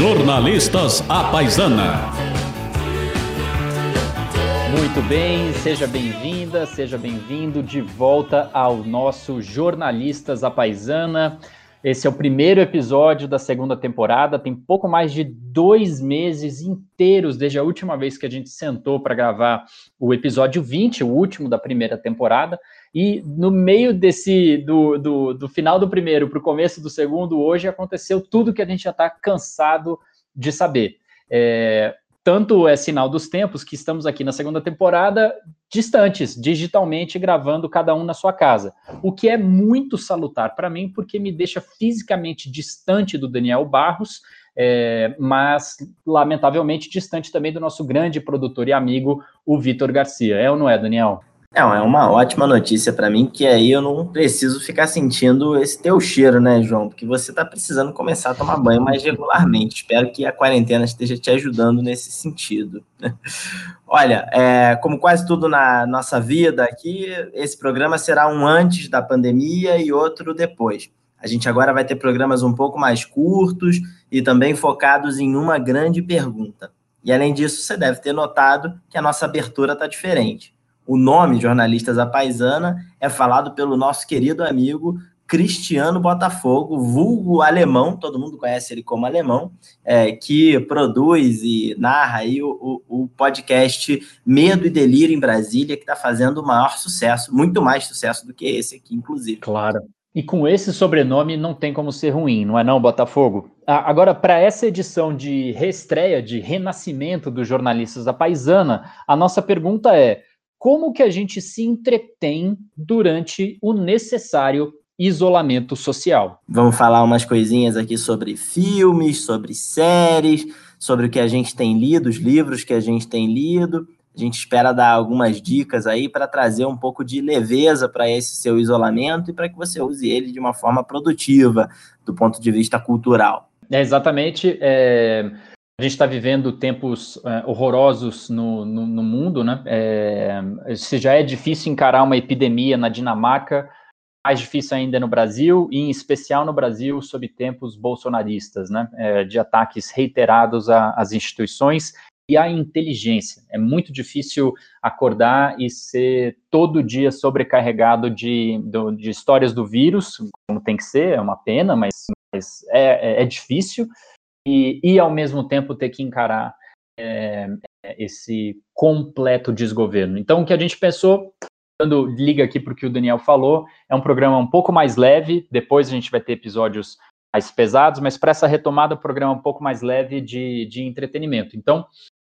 Jornalistas à Paisana. Muito bem, seja bem-vinda, seja bem-vindo de volta ao nosso Jornalistas à Paisana. Esse é o primeiro episódio da segunda temporada. Tem pouco mais de dois meses inteiros desde a última vez que a gente sentou para gravar o episódio 20, o último da primeira temporada. E no meio desse, do, do, do final do primeiro para o começo do segundo, hoje aconteceu tudo que a gente já está cansado de saber. É, tanto é sinal dos tempos que estamos aqui na segunda temporada distantes, digitalmente gravando cada um na sua casa. O que é muito salutar para mim, porque me deixa fisicamente distante do Daniel Barros, é, mas lamentavelmente distante também do nosso grande produtor e amigo, o Vitor Garcia. É ou não é, Daniel? É, é uma ótima notícia para mim, que aí eu não preciso ficar sentindo esse teu cheiro, né, João? Porque você está precisando começar a tomar banho mais regularmente. Espero que a quarentena esteja te ajudando nesse sentido. Olha, é, como quase tudo na nossa vida aqui, esse programa será um antes da pandemia e outro depois. A gente agora vai ter programas um pouco mais curtos e também focados em uma grande pergunta. E além disso, você deve ter notado que a nossa abertura está diferente o nome Jornalistas à Paisana é falado pelo nosso querido amigo Cristiano Botafogo, vulgo alemão, todo mundo conhece ele como alemão, é, que produz e narra aí o, o, o, podcast Medo e Delírio em Brasília, que está fazendo o maior sucesso, muito mais sucesso do que esse aqui, inclusive. Claro. E com esse sobrenome não tem como ser ruim, não é não, Botafogo? Agora, para essa edição de reestreia, de renascimento dos jornalistas da Paisana, a nossa pergunta é: como que a gente se entretém durante o necessário isolamento social. Vamos falar umas coisinhas aqui sobre filmes, sobre séries, sobre o que a gente tem lido, os livros que a gente tem lido. A gente espera dar algumas dicas aí para trazer um pouco de leveza para esse seu isolamento e para que você use ele de uma forma produtiva do ponto de vista cultural. É exatamente. É... A gente está vivendo tempos é, horrorosos no, no, no, mundo, né? É, se já é difícil encarar uma epidemia na Dinamarca, mais difícil ainda no Brasil, e em especial no Brasil, sob tempos bolsonaristas, né? É, de ataques reiterados às instituições e à inteligência. É muito difícil acordar e ser todo dia sobrecarregado de, de histórias do vírus, como tem que ser, é uma pena, mas, mas é, é, é difícil e, e ao mesmo tempo ter que encarar é, esse completo desgoverno. Então, o que a gente pensou, quando liga aqui para o que o Daniel falou, é um programa um pouco mais leve, depois a gente vai ter episódios mais pesados, mas para essa retomada, o programa é um pouco mais leve de, de entretenimento. Então,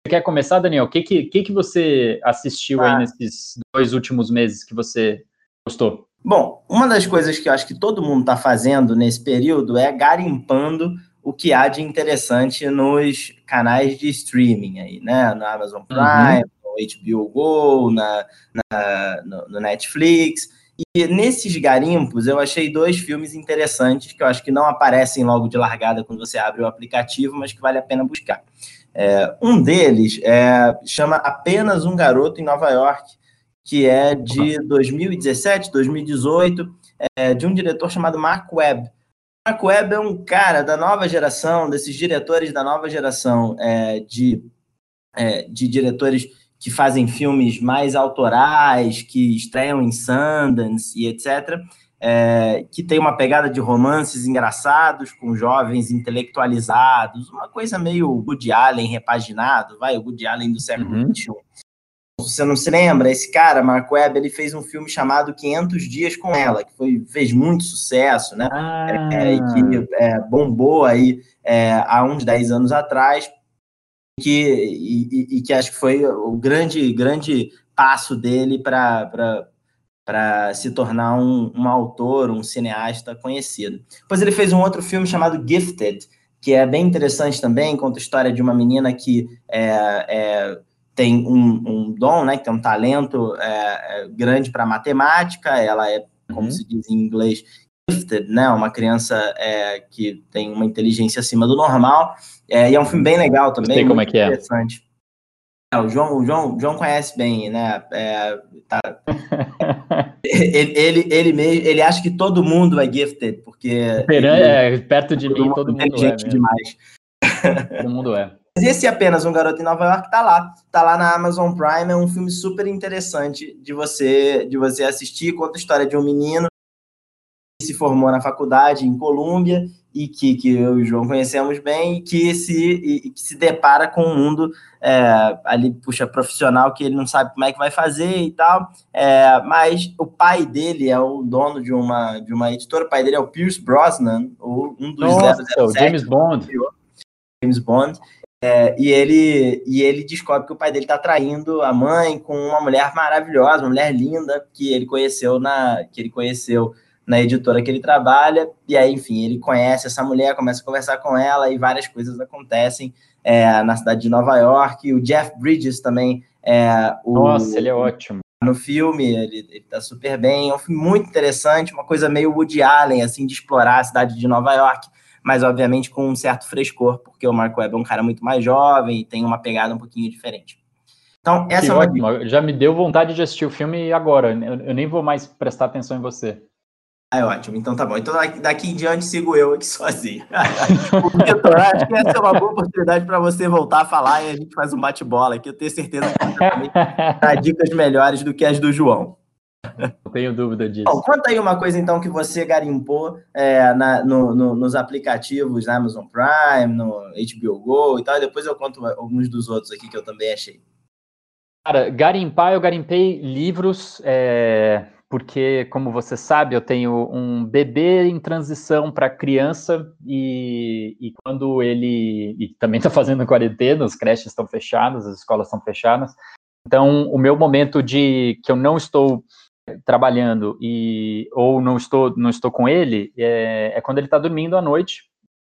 você quer começar, Daniel? O que, que, que, você assistiu ah. aí nesses dois últimos meses que você gostou? Bom, uma das coisas que eu acho que todo mundo está fazendo nesse período é garimpando o que há de interessante nos canais de streaming aí, né? No Amazon Prime, uhum. no HBO Go, na, na no, no, Netflix. E nesses garimpos eu achei dois filmes interessantes que eu acho que não aparecem logo de largada quando você abre o aplicativo, mas que vale a pena buscar. É, um deles é, chama Apenas um Garoto em Nova York, que é de 2017, 2018, é, de um diretor chamado Mark Webb. Mark Webb é um cara da nova geração, desses diretores da nova geração é, de, é, de diretores que fazem filmes mais autorais, que estreiam em Sundance e etc., é, que tem uma pegada de romances engraçados com jovens intelectualizados, uma coisa meio Woody Allen repaginado, vai, o Woody Allen do século XXI. Uhum você não se lembra, esse cara, Mark Webb, ele fez um filme chamado 500 Dias com Ela, que foi, fez muito sucesso, né? Ah. É, que é, bombou aí é, há uns 10 anos atrás, que, e, e, que acho que foi o grande, grande passo dele para se tornar um, um autor, um cineasta conhecido. Depois ele fez um outro filme chamado Gifted, que é bem interessante também, conta a história de uma menina que é, é tem um, um dom, né, que tem um talento é, é grande para matemática, ela é, como uhum. se diz em inglês, gifted, né, uma criança é, que tem uma inteligência acima do normal, é, e é um filme bem legal também, Sei como é que é. interessante. É, o João, o João, o João conhece bem, né? É, tá... ele, ele, ele, mesmo, ele acha que todo mundo é gifted, porque. Ele, é, perto de mim, todo mundo é. demais. Todo mundo é. Mas esse é apenas um garoto em Nova York tá lá, tá lá na Amazon Prime, é um filme super interessante de você de você assistir, conta a história de um menino que se formou na faculdade em Colômbia e que, que eu e o João conhecemos bem e que se, e, que se depara com um mundo é, ali, puxa, profissional, que ele não sabe como é que vai fazer e tal, é, mas o pai dele é o dono de uma, de uma editora, o pai dele é o Pierce Brosnan, um dos Nossa, 007, James Bond. James Bond, é, e, ele, e ele descobre que o pai dele está traindo a mãe com uma mulher maravilhosa, uma mulher linda que ele conheceu na que ele conheceu na editora que ele trabalha. E aí, enfim, ele conhece essa mulher, começa a conversar com ela e várias coisas acontecem é, na cidade de Nova York. O Jeff Bridges também é o, Nossa, ele é ótimo. No filme, ele, ele tá super bem. É um filme muito interessante, uma coisa meio Woody Allen, assim, de explorar a cidade de Nova York mas obviamente com um certo frescor, porque o Marco Webb é um cara muito mais jovem e tem uma pegada um pouquinho diferente. Então, essa que é uma ótimo. Já me deu vontade de assistir o filme agora. Eu, eu nem vou mais prestar atenção em você. Ah, é ótimo. Então tá bom. Então daqui em diante sigo eu aqui sozinho. Vitor, acho que essa é uma boa oportunidade para você voltar a falar e a gente faz um bate-bola aqui. Eu tenho certeza que você também dá dicas melhores do que as do João. Não tenho dúvida disso. Bom, conta aí uma coisa, então, que você garimpou é, na, no, no, nos aplicativos na Amazon Prime, no HBO Go e tal, e depois eu conto alguns dos outros aqui que eu também achei. Cara, garimpar, eu garimpei livros, é, porque, como você sabe, eu tenho um bebê em transição para criança, e, e, quando ele e também está fazendo quarentena, as creches estão fechadas, as escolas estão fechadas. Então, o meu momento de que eu não estou trabalhando e ou não estou não estou com ele é, é quando ele está dormindo à noite.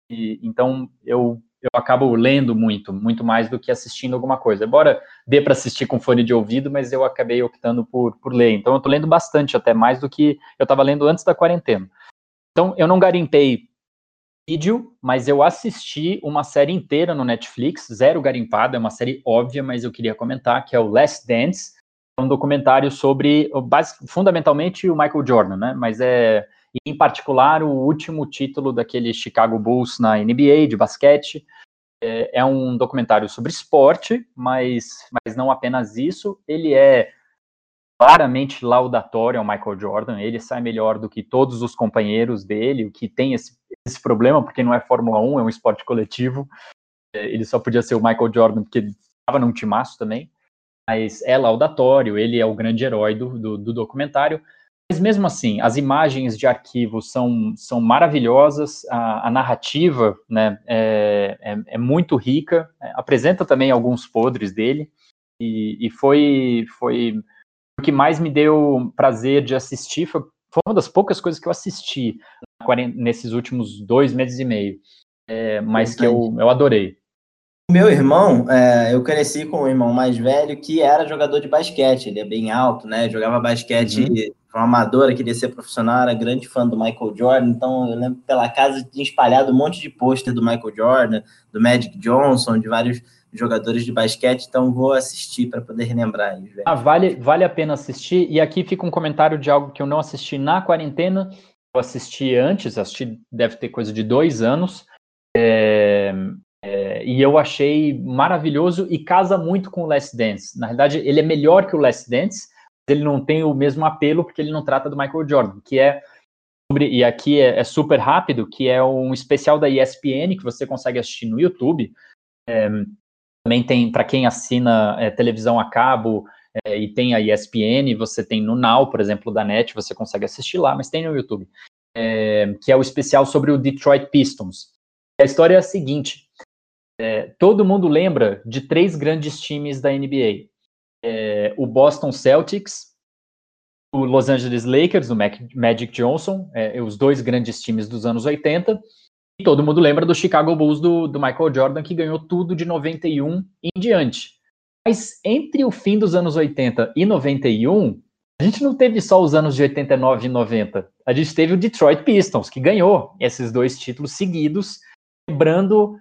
E, então eu eu acabo lendo muito muito mais do que assistindo alguma coisa. Embora dê para assistir com fone de ouvido mas eu acabei optando por, por ler. Então eu estou lendo bastante até mais do que eu estava lendo antes da quarentena. Então eu não garimpei vídeo mas eu assisti uma série inteira no Netflix zero garimpado. É uma série óbvia mas eu queria comentar que é o Last Dance um documentário sobre, fundamentalmente, o Michael Jordan, né? Mas é, em particular, o último título daquele Chicago Bulls na NBA de basquete. É, é um documentário sobre esporte, mas, mas não apenas isso. Ele é claramente laudatório ao Michael Jordan. Ele sai melhor do que todos os companheiros dele, o que tem esse, esse problema, porque não é Fórmula 1, é um esporte coletivo. É, ele só podia ser o Michael Jordan porque ele estava num timaço também mas é laudatório, ele é o grande herói do, do, do, documentário. Mas mesmo assim, as imagens de arquivo são, são maravilhosas, a, a narrativa né, é, é, é, muito rica, é, apresenta também alguns podres dele, e, e, foi, foi o que mais me deu prazer de assistir, foi, foi uma das poucas coisas que eu assisti nesses últimos dois meses e meio, é, mas que eu, eu adorei. Meu irmão, é, eu cresci com um irmão mais velho que era jogador de basquete, ele é bem alto, né? Jogava basquete uhum. uma amadora, queria ser profissional, era grande fã do Michael Jordan, então eu lembro pela casa tinha espalhado um monte de pôster do Michael Jordan, do Magic Johnson, de vários jogadores de basquete, então vou assistir para poder relembrar eles. Ah, vale, vale a pena assistir, e aqui fica um comentário de algo que eu não assisti na quarentena, eu assisti antes, assisti, deve ter coisa de dois anos, é, é, e eu achei maravilhoso e casa muito com o Last Dance. Na verdade, ele é melhor que o Last Dance, ele não tem o mesmo apelo porque ele não trata do Michael Jordan, que é sobre, e aqui é, é super rápido, que é um especial da ESPN que você consegue assistir no YouTube. É, também tem para quem assina é, televisão a cabo é, e tem a ESPN, você tem no Now, por exemplo, da NET, você consegue assistir lá, mas tem no YouTube, que é o especial sobre o Detroit Pistons. A história é a seguinte: é, todo mundo lembra de três grandes times da NBA: é, o Boston Celtics, o Los Angeles Lakers, o Magic Johnson, é, os dois grandes times dos anos 80. E todo mundo lembra do Chicago Bulls do, do Michael Jordan, que ganhou tudo de 91 em diante. Mas entre o fim dos anos 80 e 91, a gente não teve só os anos de 89 e 90. A gente teve o Detroit Pistons, que ganhou esses dois títulos seguidos, quebrando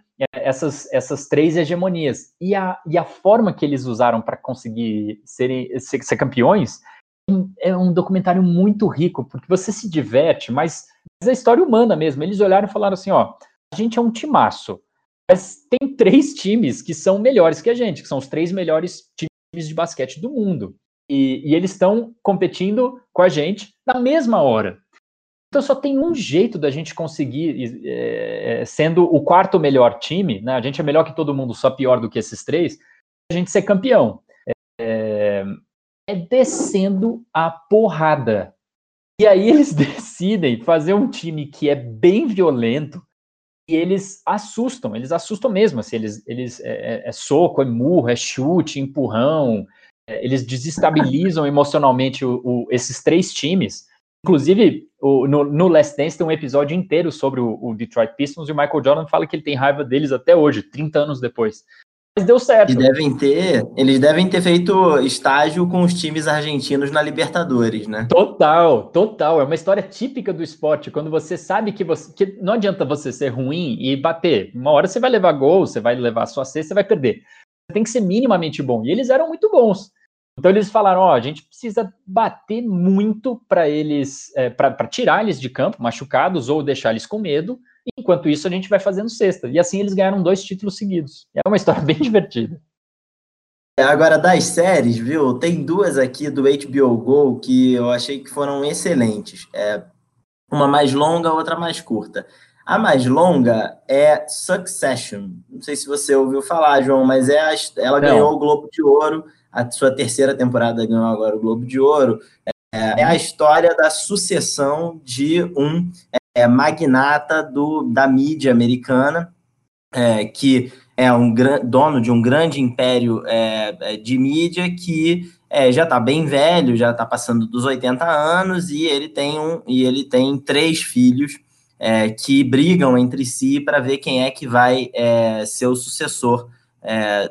essas, essas três hegemonias. E a, e a forma que eles usaram para conseguir ser, ser, ser, campeões é um documentário muito rico, porque você se diverte, mas, mas é a história humana mesmo. Eles olharam e falaram assim: ó, a gente é um timaço. Mas tem três times que são melhores que a gente, que são os três melhores times de basquete do mundo. E, e eles estão competindo com a gente na mesma hora. Então só tem um jeito da gente conseguir, é, sendo o quarto melhor time, né? A gente é melhor que todo mundo, só pior do que esses três, a gente ser campeão. É, é descendo a porrada. E aí eles decidem fazer um time que é bem violento e eles assustam, eles assustam mesmo, assim, eles, eles é, é, é soco, é murro, é chute, empurrão, é, eles desestabilizam emocionalmente o, o, esses três times. Inclusive, o, no, no, Last Dance tem um episódio inteiro sobre o, o, Detroit Pistons e o Michael Jordan fala que ele tem raiva deles até hoje, 30 anos depois. Mas deu certo. E devem ter, eles devem ter feito estágio com os times argentinos na Libertadores, né? Total, total. É uma história típica do esporte. Quando você sabe que você. Que não adianta você ser ruim e bater. Uma hora você vai levar gol, você vai levar sua cesta, você vai perder. Você tem que ser minimamente bom. E eles eram muito bons. Então eles falaram, ó, a gente precisa bater muito para eles, é, para tirar eles de campo, machucados ou deixar eles com medo. Enquanto isso a gente vai fazendo sexta. E assim eles ganharam dois títulos seguidos. É uma história bem divertida. É, agora das séries, viu? Tem duas aqui do HBO Go que eu achei que foram excelentes. É, uma mais longa, outra mais curta. A mais longa é Succession. Não sei se você ouviu falar, João, mas é a, ela Não. ganhou o Globo de Ouro a sua terceira temporada ganhou agora o Globo de Ouro. É, é a história da sucessão de um é, magnata do, da mídia americana, é, que é um dono de um grande império é, é, de mídia que é, já está bem velho, já está passando dos 80 anos, e ele tem, um, e ele tem três filhos é, que brigam entre si para ver quem é que vai é, ser o sucessor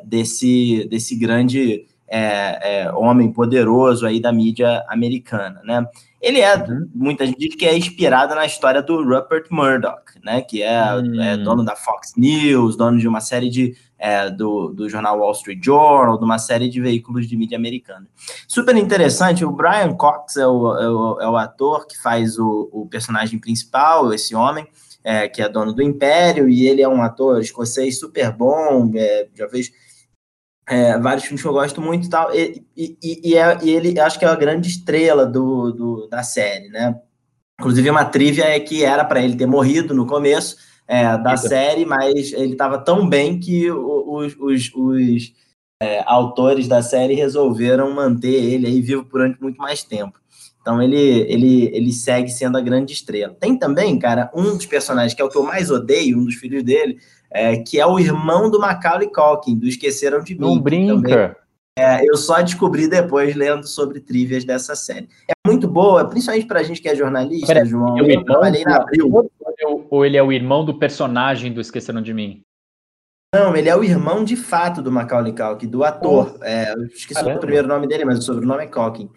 desse, desse grande é, é, homem poderoso aí da mídia americana, né? Ele é, uhum. muita gente diz que é inspirado na história do Rupert Murdoch, né? Que é, uhum. é dono da Fox News, dono de uma série de é, do, do jornal Wall Street Journal, de uma série de veículos de mídia americana. Super interessante, o Brian Cox é o, é o, é o ator que faz o, o personagem principal, esse homem, é, que é dono do Império, e ele é um ator escocês super bom, é, já vejo é, vários filmes que eu gosto muito e tal, e, e, e, é, e ele acho que é a grande estrela do, do, da série, né? Inclusive, uma trivia é que era para ele ter morrido no começo é, da série, mas ele estava tão bem que os, os, os é, autores da série resolveram manter ele aí vivo durante muito mais tempo. Então ele, ele, ele segue sendo a grande estrela. Tem também, cara, um dos personagens que é o que eu mais odeio, um dos filhos dele, é, que é o irmão do Macaulay Culkin, do Esqueceram de Mim. Não brinca. é, eu só descobri depois lendo sobre trivias dessa série. É muito boa, principalmente pra gente que é jornalista, Pera, João. Eu trabalhei na Abril. Ou ele é o irmão do personagem do Esqueceram de Mim? Não, ele é o irmão de fato do Macaulay Culkin, do ator. É, eu esqueci Caramba. o primeiro nome dele, mas o sobrenome é Culkin.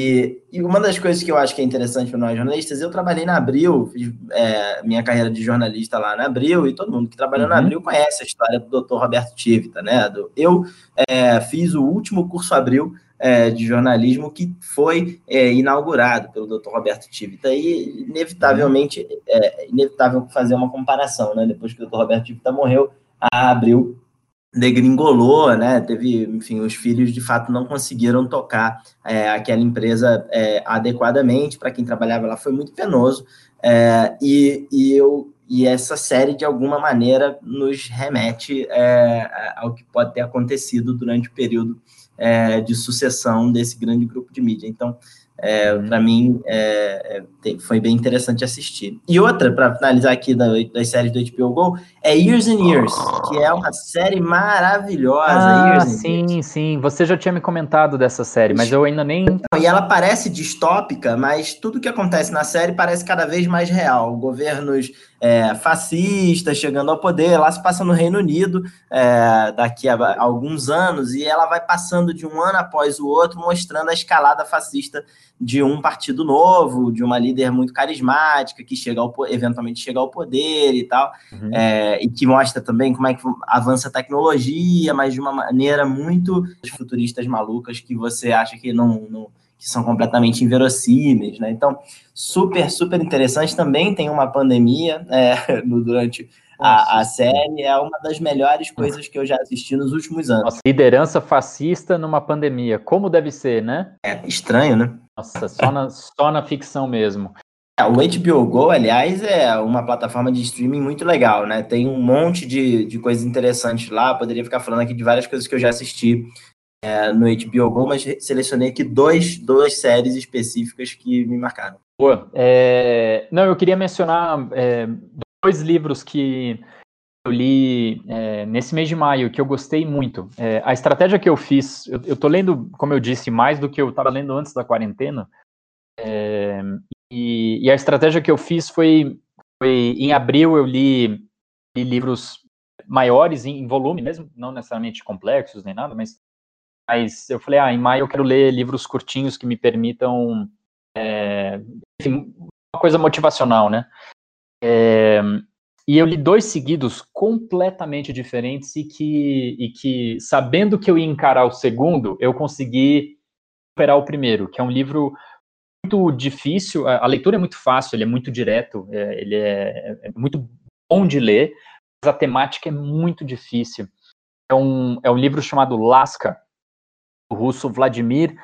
E, e, uma das coisas que eu acho que é interessante para nós jornalistas, eu trabalhei na Abril, fiz é, minha carreira de jornalista lá na Abril, e todo mundo que trabalhou uhum. na Abril conhece a história do Dr. Roberto Tivita, né? Do, eu é, fiz o último curso Abril é, de jornalismo que foi é, inaugurado pelo Dr. Roberto Tivita, e inevitavelmente é inevitável fazer uma comparação, né? Depois que o Dr. Roberto Tivita morreu, a Abril degringolou, né? Teve, enfim, os filhos de fato não conseguiram tocar é, aquela empresa é, adequadamente. Para quem trabalhava lá foi muito penoso. É, e, e, eu, e essa série, de alguma maneira, nos remete é, ao que pode ter acontecido durante o período é, de sucessão desse grande grupo de mídia. Então, é, para mim, é, é foi bem interessante assistir. E outra, para finalizar aqui da, das séries do HBO Go, é Years and Years, que é uma série maravilhosa. Ah, sim, Years. sim. Você já tinha me comentado dessa série, mas eu ainda nem. E ela parece distópica, mas tudo que acontece na série parece cada vez mais real. Governos é, fascistas chegando ao poder, lá se passa no Reino Unido é, daqui a alguns anos, e ela vai passando de um ano após o outro, mostrando a escalada fascista de um partido novo, de uma líder muito carismática, que chega ao, eventualmente chega ao poder e tal, uhum. é, e que mostra também como é que avança a tecnologia, mas de uma maneira muito futuristas malucas que você acha que não, não que são completamente inverossímeis, né? Então, super, super interessante. Também tem uma pandemia é, no, durante a, a, série é uma das melhores coisas que eu já assisti nos últimos anos. Nossa, liderança fascista numa pandemia. Como deve ser, né? É estranho, né? Nossa, só na, só na ficção mesmo. É, o HBO Go, aliás, é uma plataforma de streaming muito legal, né? Tem um monte de, de coisas interessantes lá. Poderia ficar falando aqui de várias coisas que eu já assisti é, no HBO Go, mas selecionei aqui dois, duas séries específicas que me marcaram. Boa. É, não, eu queria mencionar é, dois livros que eu li é, nesse mês de maio, que eu gostei muito. É, a estratégia que eu fiz, eu, eu tô lendo, como eu disse, mais do que eu estava lendo antes da quarentena, é, e, e, a estratégia que eu fiz foi, foi em abril eu li, li livros maiores em, em, volume mesmo, não necessariamente complexos nem nada, mas, mas eu falei, ah, em maio eu quero ler livros curtinhos que me permitam, é, enfim, uma coisa motivacional, né? É, e eu li dois seguidos completamente diferentes e que, e que, sabendo que eu ia encarar o segundo, eu consegui superar o primeiro, que é um livro muito difícil, a, leitura é muito fácil, ele é muito direto, é, ele é, é, muito bom de ler, mas a temática é muito difícil. É um, é um livro chamado Lasca, russo Vladimir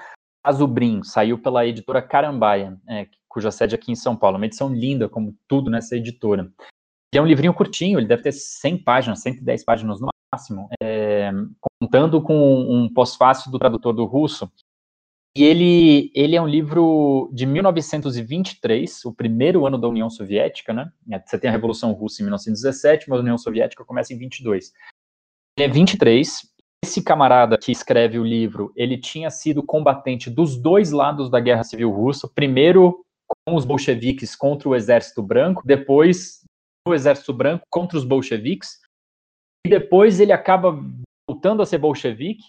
Azubrin, saiu pela editora Carambaia, é, cuja sede é aqui em São Paulo. Uma edição linda, como tudo nessa editora. Ele é um livrinho curtinho, ele deve ter 100 páginas, 110 páginas no máximo, é, contando com um pós-fácil do tradutor do russo, e ele, ele é um livro de 1923, o primeiro ano da União Soviética, né? Você tem a Revolução Russa em 1917, mas a União Soviética começa em 22. Ele é 23. Esse camarada que escreve o livro, ele tinha sido combatente dos dois lados da Guerra Civil Russa. Primeiro com os bolcheviques contra o Exército Branco, depois o Exército Branco contra os bolcheviques. E depois ele acaba voltando a ser bolchevique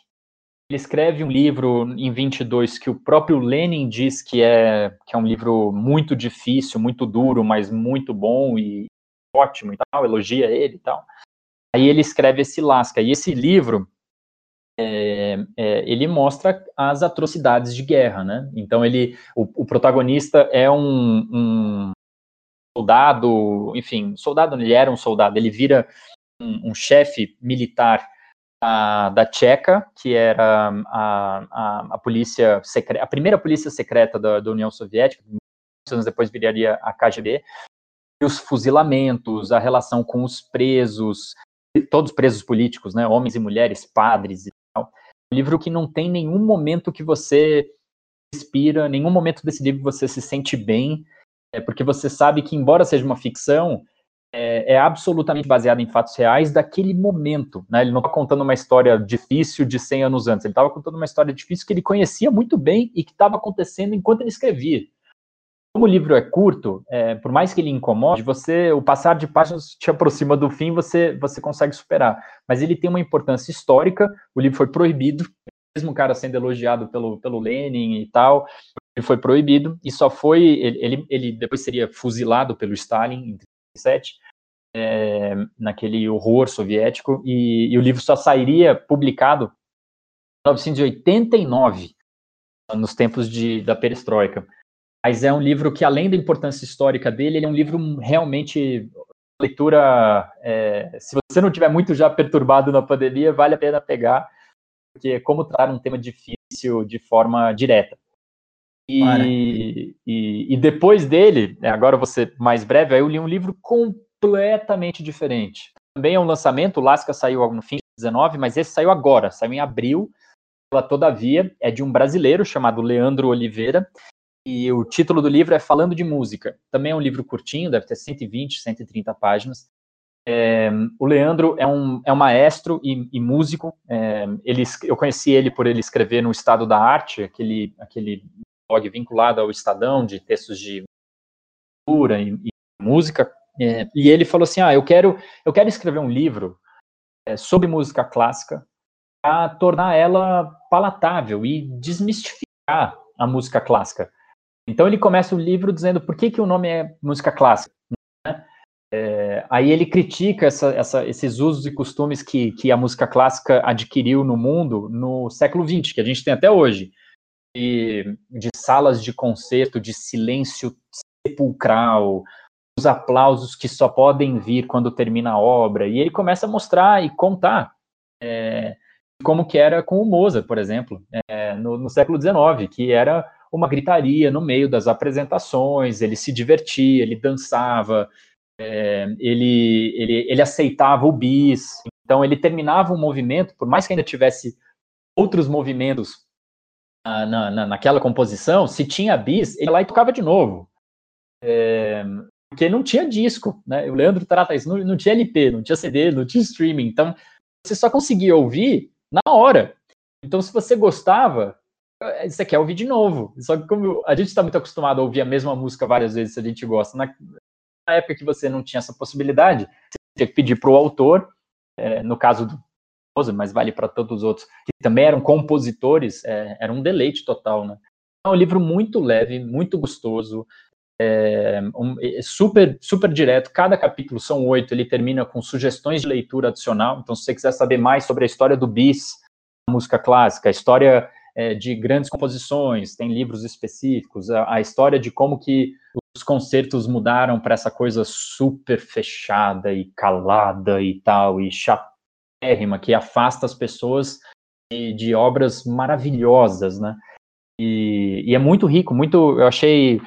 ele escreve um livro em 22 que o próprio Lenin diz que é, que é um livro muito difícil, muito duro, mas muito bom e ótimo e tal, elogia ele e tal. Aí ele escreve esse Lasca, e esse livro, é, é, ele mostra as atrocidades de guerra, né? Então ele, o, o protagonista é um, um, soldado, enfim, soldado, ele era um soldado, ele vira um, um chefe militar a, da Tcheca, que era a, a, a polícia secreta, a primeira polícia secreta da, da União Soviética, anos depois viraria a KGB, e os fuzilamentos, a relação com os presos, todos presos políticos, né, homens e mulheres, padres livro que não tem nenhum momento que você respira, nenhum momento desse livro você se sente bem, é porque você sabe que, embora seja uma ficção, é, é, absolutamente baseado em fatos reais daquele momento. Né? Ele não está contando uma história difícil de 100 anos antes, ele estava contando uma história difícil que ele conhecia muito bem e que estava acontecendo enquanto ele escrevia. Como o livro é curto, é, por mais que ele incomode, você, o passar de páginas te aproxima do fim, você, você consegue superar. Mas ele tem uma importância histórica, o livro foi proibido, mesmo o cara sendo elogiado pelo, pelo Lenin e tal, ele foi proibido e só foi, ele, ele, depois seria fuzilado pelo Stalin em 1937, é, naquele horror soviético, e, e, o livro só sairia publicado em 1989, nos tempos de, da perestroika. Mas é um livro que, além da importância histórica dele, ele é um livro realmente leitura. É, se você não tiver muito já perturbado na pandemia, vale a pena pegar, porque é como tratar um tema difícil de forma direta. E, e, e, depois dele, né, agora você mais breve, aí eu li um livro com completamente diferente. Também é um lançamento, o Lasca saiu no fim de 19, mas esse saiu agora, saiu em abril. Todavia, é de um brasileiro chamado Leandro Oliveira, e o título do livro é Falando de Música. Também é um livro curtinho, deve ter 120, 130 páginas. É, o Leandro é um, é um maestro e, e músico. É, ele, eu conheci ele por ele escrever no Estado da Arte, aquele, aquele blog vinculado ao Estadão de textos de cultura e, e música. É, e ele falou assim: ah, eu quero, eu quero escrever um livro é, sobre música clássica para tornar ela palatável e desmistificar a música clássica. Então ele começa o livro dizendo por que, que o nome é música clássica. Né? É, aí ele critica essa, essa, esses usos e costumes que, que a música clássica adquiriu no mundo no século XX, que a gente tem até hoje, de, de salas de concerto, de silêncio sepulcral, os aplausos que só podem vir quando termina a obra. E ele começa a mostrar e contar é, como que era com o Mozart, por exemplo, é, no, no, século XIX, que era uma gritaria no meio das apresentações, ele se divertia, ele dançava, é, ele, ele, ele aceitava o bis, então ele terminava um movimento, por mais que ainda tivesse outros movimentos ah, na, na, naquela composição, se tinha bis, ele ia lá e tocava de novo. É, porque não tinha disco, né? O Leandro trata isso, não, não tinha LP, não tinha CD, não tinha streaming, então você só conseguia ouvir na hora. Então, se você gostava, eh, você quer ouvir de novo. Só que como a gente está muito acostumado a ouvir a mesma música várias vezes se a gente gosta, na, época que você não tinha essa possibilidade, você tinha que pedir para o autor, é, no caso do mas vale para todos os outros, que também eram compositores, é, era um deleite total, né? É um livro muito leve, muito gostoso, é, um, é super, super direto. Cada capítulo são oito, ele termina com sugestões de leitura adicional. Então, se você quiser saber mais sobre a história do bis, música clássica, a história é, de grandes composições, tem livros específicos, a, a história de como que os concertos mudaram para essa coisa super fechada e calada e tal, e chatérrima, que afasta as pessoas de, de obras maravilhosas, né? E, e, é muito rico, muito, eu achei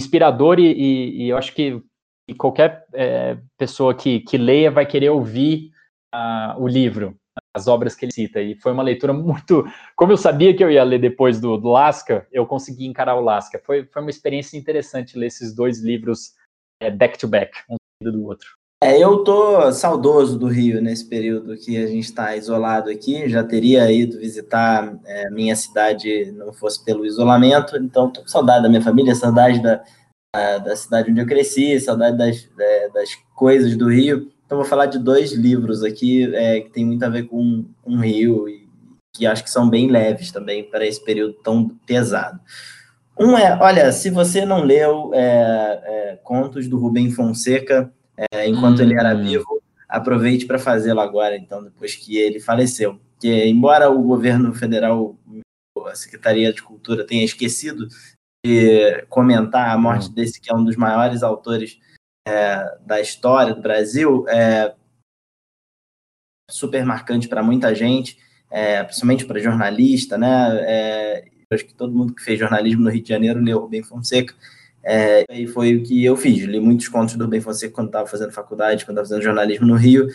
inspirador e, e, e eu acho que, que qualquer é, pessoa que, que leia vai querer ouvir uh, o livro, as obras que ele cita. E foi uma leitura muito. Como eu sabia que eu ia ler depois do, do Lasca, eu consegui encarar o Lasca. Foi, foi uma experiência interessante ler esses dois livros é, back to back, um do outro. É, eu tô saudoso do Rio nesse período que a gente está isolado aqui. Já teria ido visitar é, minha cidade, não fosse pelo isolamento. Então, tô com saudade da minha família, saudade da, da cidade onde eu cresci, saudade das, é, das coisas do Rio. Então, vou falar de dois livros aqui é, que tem muito a ver com, o Rio e que acho que são bem leves também para esse período tão pesado. Um é, olha, se você não leu é, é, contos do Rubem Fonseca, é, enquanto hum. ele era hum. vivo, aproveite para fazê-lo agora, então, depois que ele faleceu. Que, embora o governo federal, a Secretaria de Cultura, tenha esquecido de comentar a morte hum. desse, que é um dos maiores autores é, da história do Brasil, é super marcante para muita gente, é, principalmente para jornalista, né? É, acho que todo mundo que fez jornalismo no Rio de Janeiro leu Rubem Fonseca. É, e foi o que eu fiz. Li muitos contos do Rubem Fonseca quando estava fazendo faculdade, quando estava fazendo jornalismo no Rio,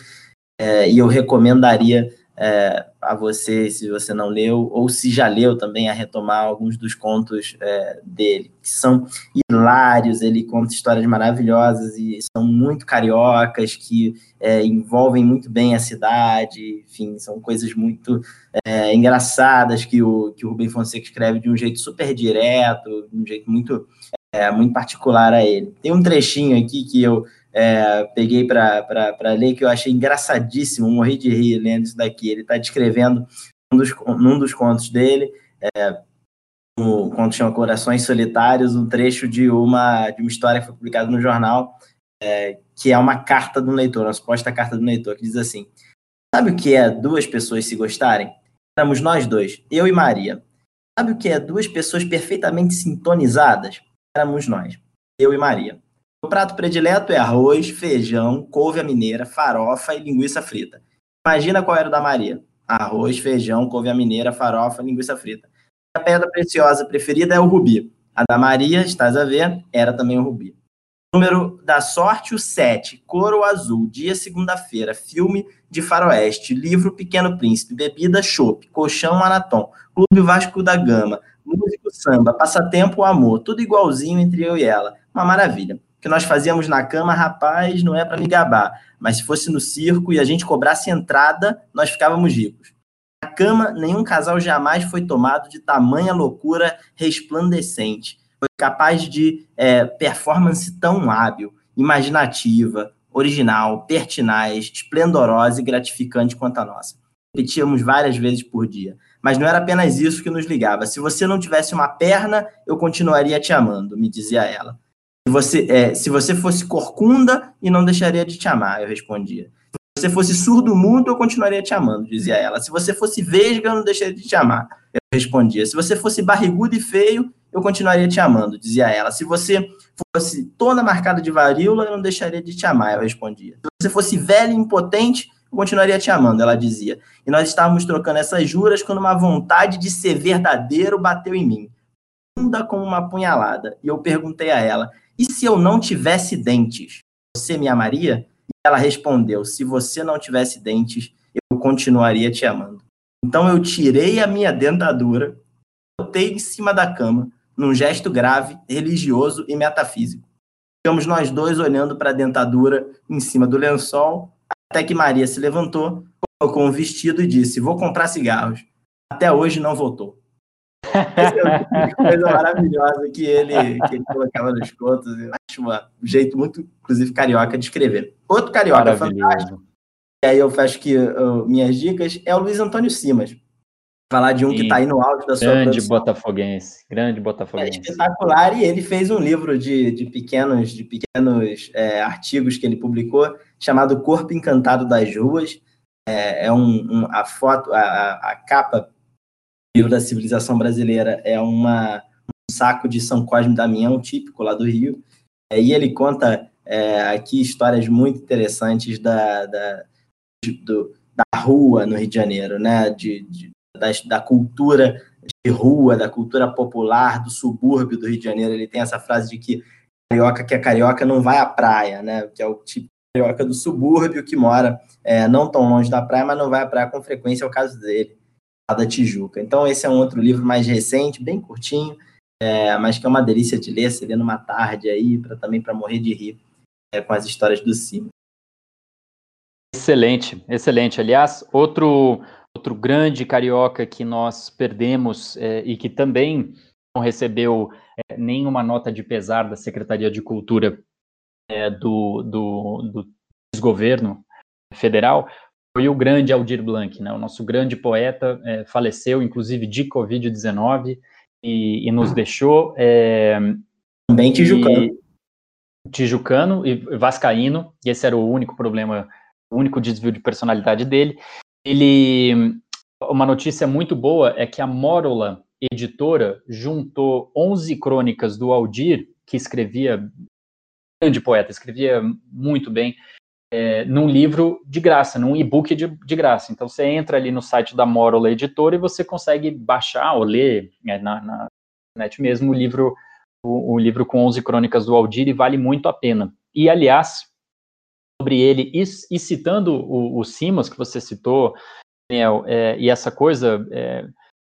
é, e eu recomendaria é, a você, se você não leu, ou se já leu também, a retomar alguns dos contos é, dele, que são hilários, ele conta histórias maravilhosas e são muito cariocas, que é, envolvem muito bem a cidade, enfim, são coisas muito é, engraçadas que o, que o Rubem Fonseca escreve de um jeito super direto, de um jeito muito é, muito particular a ele. Tem um trechinho aqui que eu é, peguei para ler que eu achei engraçadíssimo, morri de rir lendo isso daqui. Ele está descrevendo um dos, num dos contos dele, é, o conto chama Corações Solitários, um trecho de uma, de uma história que foi publicada no jornal, é, que é uma carta do leitor, uma suposta carta do leitor, que diz assim: Sabe o que é duas pessoas se gostarem? Éramos nós dois, eu e Maria. Sabe o que é duas pessoas perfeitamente sintonizadas? éramos nós, eu e Maria. Prato predileto é arroz, feijão, couve à mineira, farofa e linguiça frita. Imagina qual era o da Maria. Arroz, feijão, couve à mineira, farofa, linguiça frita. A pedra preciosa preferida é o rubi. A da Maria, estás a ver, era também o rubi. Número da sorte, o 7. Coro azul, dia segunda-feira. Filme de faroeste. Livro Pequeno Príncipe. Bebida chopp. Colchão Anatom. Clube Vasco da Gama músico, samba, passatempo, amor, tudo igualzinho entre eu e ela. Uma maravilha. Que nós fazíamos na cama, rapaz, não é para me gabar, mas se fosse no circo e a gente cobrasse entrada, nós ficávamos ricos. Na cama, nenhum casal jamais foi tomado de tamanha loucura resplandecente. Foi capaz de é, performance tão hábil, imaginativa, original, pertinaz, esplendorosa e gratificante quanto a nossa. Repetíamos várias vezes por dia. Mas não era apenas isso que nos ligava. Se você não tivesse uma perna, eu continuaria te amando, me dizia ela. Se você, é, se você fosse corcunda e não deixaria de te amar, eu respondia. Se você fosse surdo mudo, eu continuaria te amando, dizia ela. Se você fosse vesga, eu não deixaria de te amar, eu respondia. Se você fosse barrigudo e feio, eu continuaria te amando, dizia ela. Se você fosse toda marcada de varíola, eu não deixaria de te amar, eu respondia. Se você fosse velho e impotente, eu continuaria te amando, ela dizia. E nós estávamos trocando essas juras quando uma vontade de ser verdadeiro bateu em mim. Funda como uma punhalada. E eu perguntei a ela: e se eu não tivesse dentes? Você me amaria? E ela respondeu: se você não tivesse dentes, eu continuaria te amando. Então eu tirei a minha dentadura, botei em cima da cama, num gesto grave, religioso e metafísico. Ficamos nós dois olhando para a dentadura em cima do lençol, até que Maria se levantou, colocou um vestido e disse: Vou comprar cigarros. Até hoje não voltou. É coisa maravilhosa que ele, que ele colocava nos contos. Eu acho um jeito muito, inclusive, carioca de escrever. Outro carioca fantástico, e aí eu fecho que uh, minhas dicas, é o Luiz Antônio Simas. Falar de um Sim. que está aí no auge da sua Grande botafoguense, grande botafoguense. É espetacular, e ele fez um livro de, de pequenos, de pequenos é, artigos que ele publicou, chamado Corpo Encantado das Ruas. É, é um, um, a foto, a, a capa livro da civilização brasileira é uma, um saco de São Cosme e Damião, típico lá do Rio. É, e ele conta é, aqui histórias muito interessantes da, da, do, da rua no Rio de Janeiro, né? De, de da, da, cultura de rua, da cultura popular, do subúrbio do Rio de Janeiro. Ele tem essa frase de que carioca que é carioca não vai à praia, né? Que é o tipo carioca do subúrbio que mora é, não tão longe da praia, mas não vai à praia com frequência, é o caso dele, da Tijuca. Então, esse é um outro livro mais recente, bem curtinho, é, mas que é uma delícia de ler, se ler numa tarde aí, pra, também para morrer de rir é, com as histórias do Cima. Excelente, excelente. Aliás, outro, outro grande carioca que nós perdemos é, e que também não recebeu é, nenhuma nota de pesar da Secretaria de Cultura é, do, do, do desgoverno federal foi o grande Aldir Blanc, né? o nosso grande poeta, é, faleceu inclusive de Covid-19 e, e, nos deixou. É, também tijucano. Tijucano e vascaíno, e esse era o único problema o único desvio de personalidade dele. Ele, uma notícia muito boa é que a Mórola editora juntou 11 crônicas do Aldir, que escrevia, grande poeta, escrevia muito bem, é, num livro de graça, num e-book de, de, graça. Então você entra ali no site da Mórola Editora e você consegue baixar ou ler é, na, na mesmo o livro, o, o livro com 11 crônicas do Aldir e vale muito a pena. E aliás, sobre ele, e, e citando o, o Simas, que você citou, Daniel, é, e essa coisa, é,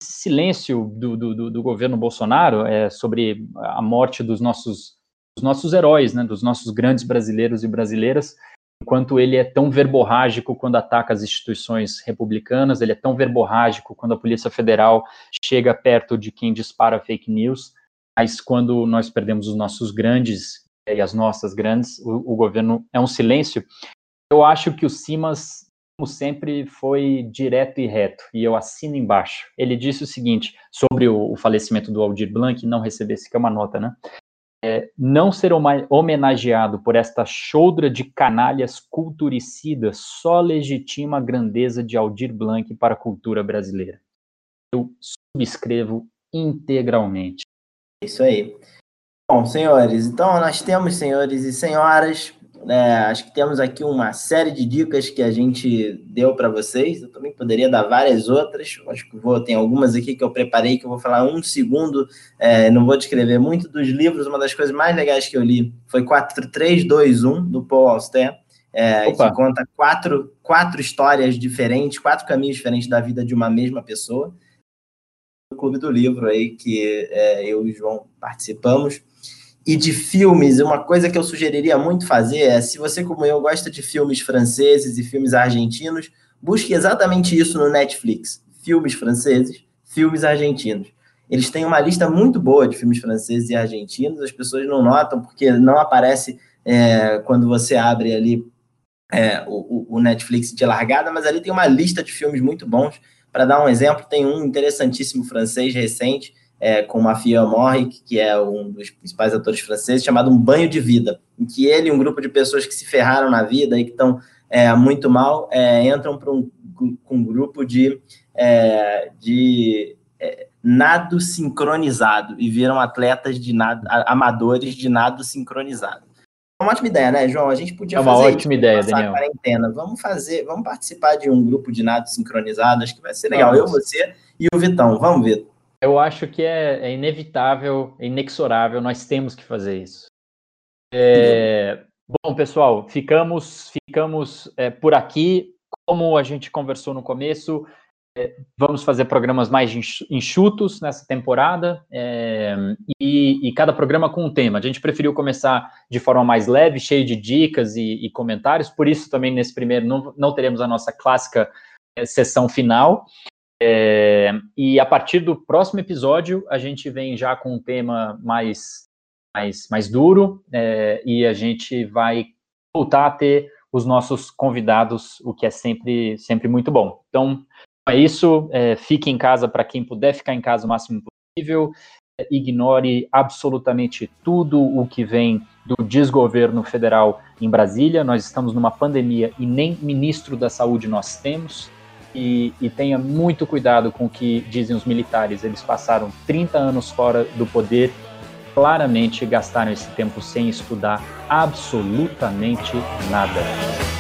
esse silêncio do, do, do, governo Bolsonaro é, sobre a morte dos nossos, dos nossos heróis, né, dos nossos grandes brasileiros e brasileiras, enquanto ele é tão verborrágico quando ataca as instituições republicanas, ele é tão verborrágico quando a Polícia Federal chega perto de quem dispara fake news, mas quando nós perdemos os nossos grandes e as nossas grandes, o, o, governo é um silêncio. Eu acho que o Simas, como sempre, foi direto e reto, e eu assino embaixo. Ele disse o seguinte sobre o, o falecimento do Aldir Blanc, não receber, que é uma nota, né? É, não ser homenageado por esta choudra de canalhas culturicidas só legitima a grandeza de Aldir Blanc para a cultura brasileira. Eu subscrevo integralmente. Isso aí. Bom, senhores, então nós temos, senhores e senhoras, né, acho que temos aqui uma série de dicas que a gente deu para vocês. Eu também poderia dar várias outras. Acho que vou tem algumas aqui que eu preparei que eu vou falar um segundo. É, não vou descrever muito dos livros. Uma das coisas mais legais que eu li foi 4321 do Paul Auster, é, que conta quatro, quatro histórias diferentes, quatro caminhos diferentes da vida de uma mesma pessoa. O Clube do Livro aí que é, eu e o João participamos e de filmes, uma coisa que eu sugeriria muito fazer é, se você, como eu, gosta de filmes franceses e filmes argentinos, busque exatamente isso no Netflix. Filmes franceses, filmes argentinos. Eles têm uma lista muito boa de filmes franceses e argentinos, as pessoas não notam porque não aparece é, quando você abre ali é, o, o Netflix de largada, mas ali tem uma lista de filmes muito bons. Para dar um exemplo, tem um interessantíssimo francês recente, é, com Mafia Morre, que é um dos principais atores franceses, chamado Um Banho de Vida, em que ele e um grupo de pessoas que se ferraram na vida e que estão é, muito mal é, entram para um, um, grupo de, é, de é, nado sincronizado e viram atletas de nado, amadores de nado sincronizado. É uma ótima ideia, né, João? A gente podia é uma fazer ótima ideia, Daniel. quarentena. Vamos fazer, vamos participar de um grupo de nado sincronizado, acho que vai ser legal. Vamos. Eu, você e o Vitão. Vamos, Vitor. Eu acho que é, é inevitável, é inexorável, nós temos que fazer isso. É, bom, pessoal, ficamos, ficamos é, por aqui. Como a gente conversou no começo, é, vamos fazer programas mais enxutos nessa temporada é, e, e, cada programa com um tema. A gente preferiu começar de forma mais leve, cheio de dicas e, e comentários, por isso também nesse primeiro não, não teremos a nossa clássica é, sessão final. É, e a partir do próximo episódio, a gente vem já com um tema mais, mais, mais duro é, e a gente vai voltar a ter os nossos convidados, o que é sempre, sempre muito bom. Então, é isso. É, fique em casa para quem puder ficar em casa o máximo possível. É, ignore absolutamente tudo o que vem do desgoverno federal em Brasília. Nós estamos numa pandemia e nem ministro da saúde nós temos. E, e, tenha muito cuidado com o que dizem os militares. Eles passaram 30 anos fora do poder, claramente gastaram esse tempo sem estudar absolutamente nada.